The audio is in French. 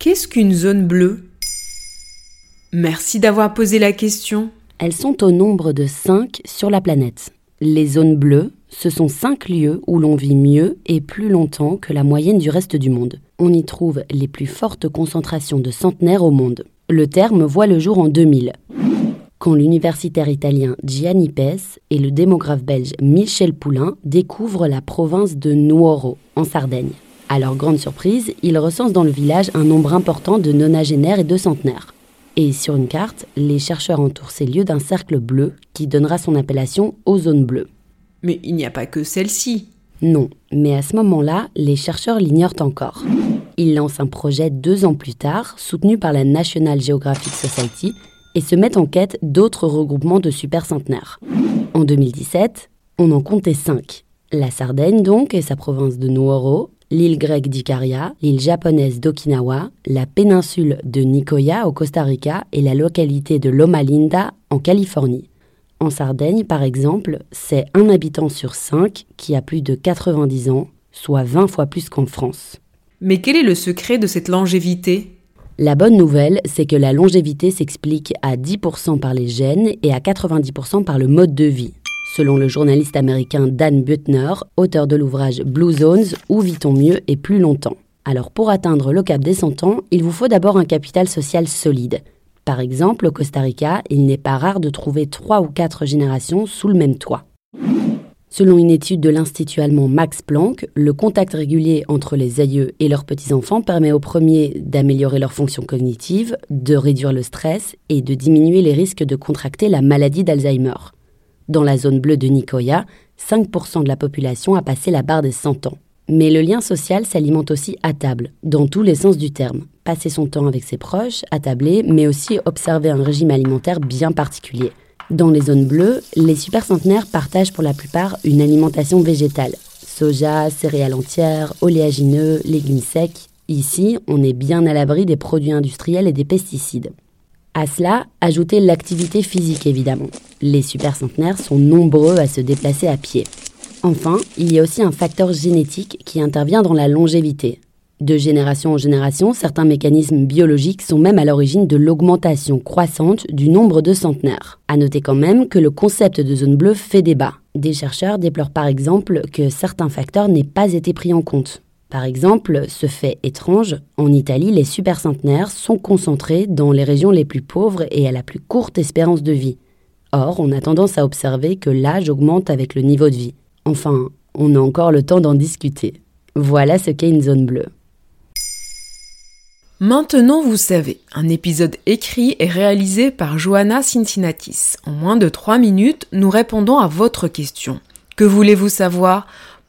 Qu'est-ce qu'une zone bleue? Merci d'avoir posé la question. Elles sont au nombre de 5 sur la planète. Les zones bleues, ce sont 5 lieux où l'on vit mieux et plus longtemps que la moyenne du reste du monde. On y trouve les plus fortes concentrations de centenaires au monde. Le terme voit le jour en 2000, quand l'universitaire italien Gianni Pes et le démographe belge Michel Poulain découvrent la province de Nuoro, en Sardaigne. À leur grande surprise, ils recensent dans le village un nombre important de nonagénaires et de centenaires. Et sur une carte, les chercheurs entourent ces lieux d'un cercle bleu qui donnera son appellation aux zones bleues. Mais il n'y a pas que celle-ci. Non, mais à ce moment-là, les chercheurs l'ignorent encore. Ils lancent un projet deux ans plus tard, soutenu par la National Geographic Society, et se mettent en quête d'autres regroupements de super centenaires. En 2017, on en comptait cinq. La Sardaigne donc et sa province de Nuoro, l'île grecque d'Icaria, l'île japonaise d'Okinawa, la péninsule de Nicoya au Costa Rica et la localité de Loma Linda en Californie. En Sardaigne, par exemple, c'est un habitant sur cinq qui a plus de 90 ans, soit 20 fois plus qu'en France. Mais quel est le secret de cette longévité? La bonne nouvelle, c'est que la longévité s'explique à 10% par les gènes et à 90% par le mode de vie selon le journaliste américain Dan Butner, auteur de l'ouvrage Blue Zones, Où vit-on mieux et plus longtemps? Alors pour atteindre le cap des 100 ans, il vous faut d'abord un capital social solide. Par exemple, au Costa Rica, il n'est pas rare de trouver trois ou quatre générations sous le même toit. Selon une étude de l'Institut allemand Max Planck, le contact régulier entre les aïeux et leurs petits-enfants permet aux premiers d'améliorer leur fonction cognitive, de réduire le stress et de diminuer les risques de contracter la maladie d'Alzheimer. Dans la zone bleue de Nicoya, 5% de la population a passé la barre des 100 ans. Mais le lien social s'alimente aussi à table, dans tous les sens du terme. Passer son temps avec ses proches, attabler, mais aussi observer un régime alimentaire bien particulier. Dans les zones bleues, les supercentenaires partagent pour la plupart une alimentation végétale. Soja, céréales entières, oléagineux, légumes secs. Ici, on est bien à l'abri des produits industriels et des pesticides. À cela, ajoutez l'activité physique évidemment. Les supercentenaires sont nombreux à se déplacer à pied. Enfin, il y a aussi un facteur génétique qui intervient dans la longévité. De génération en génération, certains mécanismes biologiques sont même à l'origine de l'augmentation croissante du nombre de centenaires. À noter quand même que le concept de zone bleue fait débat. Des chercheurs déplorent par exemple que certains facteurs n'aient pas été pris en compte. Par exemple, ce fait étrange, en Italie, les supercentenaires sont concentrés dans les régions les plus pauvres et à la plus courte espérance de vie. Or, on a tendance à observer que l'âge augmente avec le niveau de vie. Enfin, on a encore le temps d'en discuter. Voilà ce qu'est une zone bleue. Maintenant, vous savez, un épisode écrit et réalisé par Johanna Cincinnatis. En moins de 3 minutes, nous répondons à votre question. Que voulez-vous savoir?